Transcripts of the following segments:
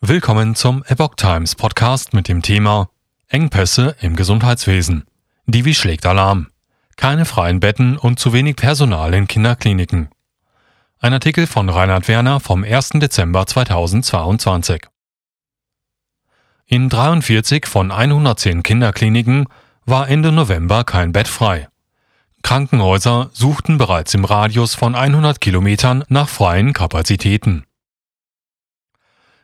Willkommen zum Epoch Times Podcast mit dem Thema Engpässe im Gesundheitswesen. Divi schlägt Alarm. Keine freien Betten und zu wenig Personal in Kinderkliniken. Ein Artikel von Reinhard Werner vom 1. Dezember 2022. In 43 von 110 Kinderkliniken war Ende November kein Bett frei. Krankenhäuser suchten bereits im Radius von 100 Kilometern nach freien Kapazitäten.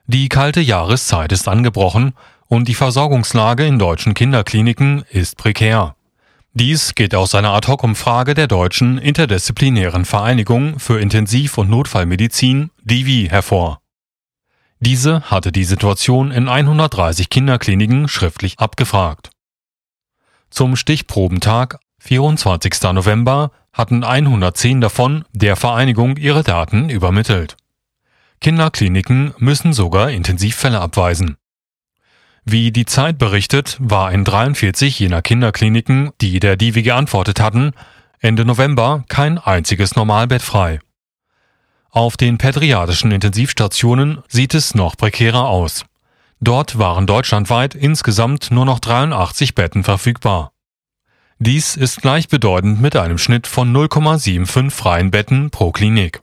Die kalte Jahreszeit ist angebrochen und die Versorgungslage in deutschen Kinderkliniken ist prekär. Dies geht aus einer Ad-hoc-Umfrage der Deutschen Interdisziplinären Vereinigung für Intensiv- und Notfallmedizin, DIVI, hervor. Diese hatte die Situation in 130 Kinderkliniken schriftlich abgefragt. Zum Stichprobentag 24. November hatten 110 davon der Vereinigung ihre Daten übermittelt. Kinderkliniken müssen sogar Intensivfälle abweisen. Wie die Zeit berichtet, war in 43 jener Kinderkliniken, die der Divi geantwortet hatten, Ende November kein einziges Normalbett frei. Auf den pädiatrischen Intensivstationen sieht es noch prekärer aus. Dort waren deutschlandweit insgesamt nur noch 83 Betten verfügbar. Dies ist gleichbedeutend mit einem Schnitt von 0,75 freien Betten pro Klinik.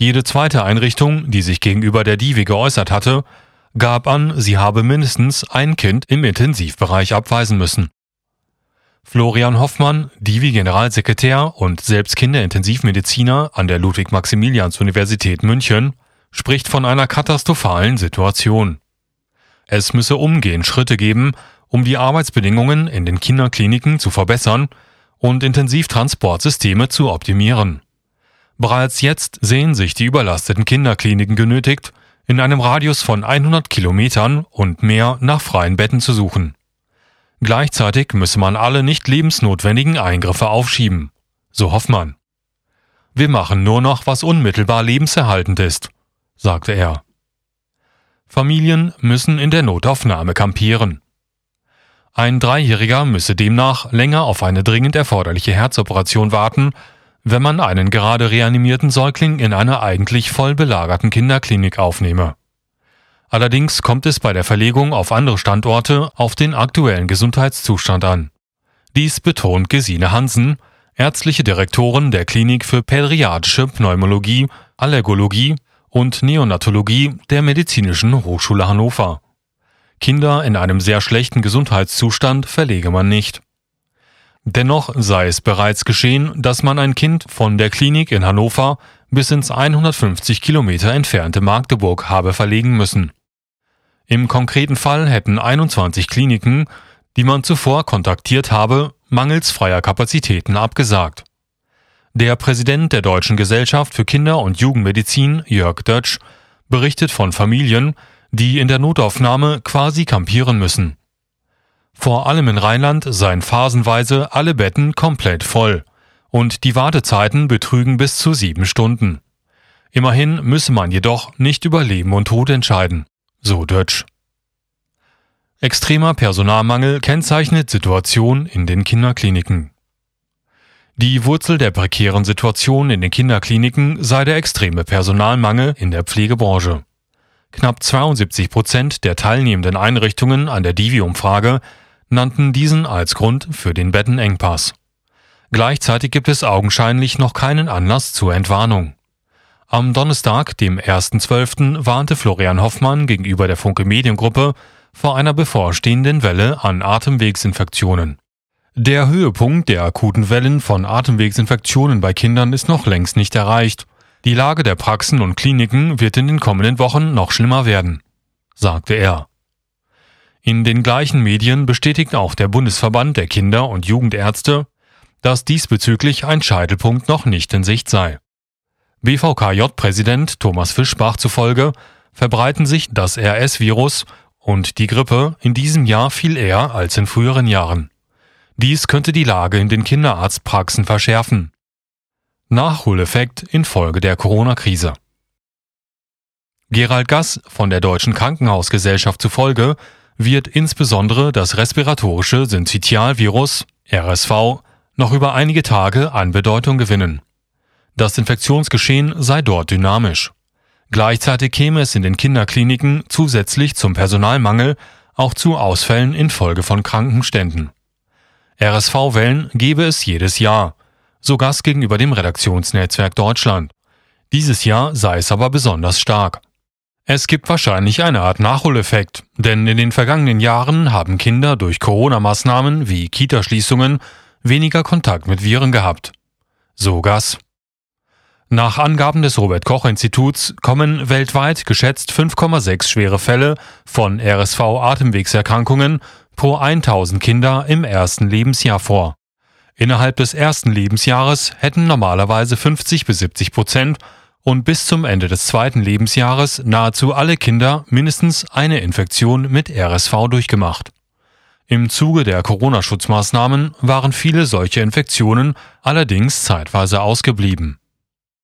Jede zweite Einrichtung, die sich gegenüber der Divi geäußert hatte, gab an, sie habe mindestens ein Kind im Intensivbereich abweisen müssen. Florian Hoffmann, Divi-Generalsekretär und selbst Kinderintensivmediziner an der Ludwig-Maximilians-Universität München, spricht von einer katastrophalen Situation. Es müsse umgehend Schritte geben, um die Arbeitsbedingungen in den Kinderkliniken zu verbessern und Intensivtransportsysteme zu optimieren. Bereits jetzt sehen sich die überlasteten Kinderkliniken genötigt, in einem Radius von 100 Kilometern und mehr nach freien Betten zu suchen. Gleichzeitig müsse man alle nicht lebensnotwendigen Eingriffe aufschieben, so Hoffmann. Wir machen nur noch, was unmittelbar lebenserhaltend ist, sagte er. Familien müssen in der Notaufnahme kampieren. Ein Dreijähriger müsse demnach länger auf eine dringend erforderliche Herzoperation warten, wenn man einen gerade reanimierten Säugling in einer eigentlich voll belagerten Kinderklinik aufnehme. Allerdings kommt es bei der Verlegung auf andere Standorte auf den aktuellen Gesundheitszustand an. Dies betont Gesine Hansen, ärztliche Direktorin der Klinik für Pädiatrische Pneumologie, Allergologie und Neonatologie der Medizinischen Hochschule Hannover. Kinder in einem sehr schlechten Gesundheitszustand verlege man nicht. Dennoch sei es bereits geschehen, dass man ein Kind von der Klinik in Hannover bis ins 150 Kilometer entfernte Magdeburg habe verlegen müssen. Im konkreten Fall hätten 21 Kliniken, die man zuvor kontaktiert habe, mangels freier Kapazitäten abgesagt. Der Präsident der Deutschen Gesellschaft für Kinder- und Jugendmedizin, Jörg Dötsch, berichtet von Familien, die in der Notaufnahme quasi kampieren müssen. Vor allem in Rheinland seien phasenweise alle Betten komplett voll und die Wartezeiten betrügen bis zu sieben Stunden. Immerhin müsse man jedoch nicht über Leben und Tod entscheiden, so Dötsch. Extremer Personalmangel kennzeichnet Situation in den Kinderkliniken. Die Wurzel der prekären Situation in den Kinderkliniken sei der extreme Personalmangel in der Pflegebranche. Knapp 72 Prozent der teilnehmenden Einrichtungen an der Divi-Umfrage nannten diesen als Grund für den Bettenengpass. Gleichzeitig gibt es augenscheinlich noch keinen Anlass zur Entwarnung. Am Donnerstag, dem 1.12., warnte Florian Hoffmann gegenüber der Funke Mediengruppe vor einer bevorstehenden Welle an Atemwegsinfektionen. Der Höhepunkt der akuten Wellen von Atemwegsinfektionen bei Kindern ist noch längst nicht erreicht. Die Lage der Praxen und Kliniken wird in den kommenden Wochen noch schlimmer werden, sagte er. In den gleichen Medien bestätigt auch der Bundesverband der Kinder- und Jugendärzte, dass diesbezüglich ein Scheitelpunkt noch nicht in Sicht sei. BVKJ-Präsident Thomas Fischbach zufolge verbreiten sich das RS-Virus und die Grippe in diesem Jahr viel eher als in früheren Jahren. Dies könnte die Lage in den Kinderarztpraxen verschärfen. Nachholeffekt infolge der Corona-Krise. Gerald Gass von der Deutschen Krankenhausgesellschaft zufolge wird insbesondere das respiratorische Syncytialvirus RSV noch über einige Tage an Bedeutung gewinnen. Das Infektionsgeschehen sei dort dynamisch. Gleichzeitig käme es in den Kinderkliniken zusätzlich zum Personalmangel auch zu Ausfällen infolge von Krankenständen. RSV-Wellen gebe es jedes Jahr, so Gast gegenüber dem Redaktionsnetzwerk Deutschland. Dieses Jahr sei es aber besonders stark. Es gibt wahrscheinlich eine Art Nachholeffekt, denn in den vergangenen Jahren haben Kinder durch Corona-Maßnahmen wie Kitaschließungen weniger Kontakt mit Viren gehabt. So Gas. Nach Angaben des Robert Koch Instituts kommen weltweit geschätzt 5,6 schwere Fälle von RSV-Atemwegserkrankungen pro 1000 Kinder im ersten Lebensjahr vor. Innerhalb des ersten Lebensjahres hätten normalerweise 50 bis 70 Prozent und bis zum Ende des zweiten Lebensjahres nahezu alle Kinder mindestens eine Infektion mit RSV durchgemacht. Im Zuge der Corona-Schutzmaßnahmen waren viele solche Infektionen allerdings zeitweise ausgeblieben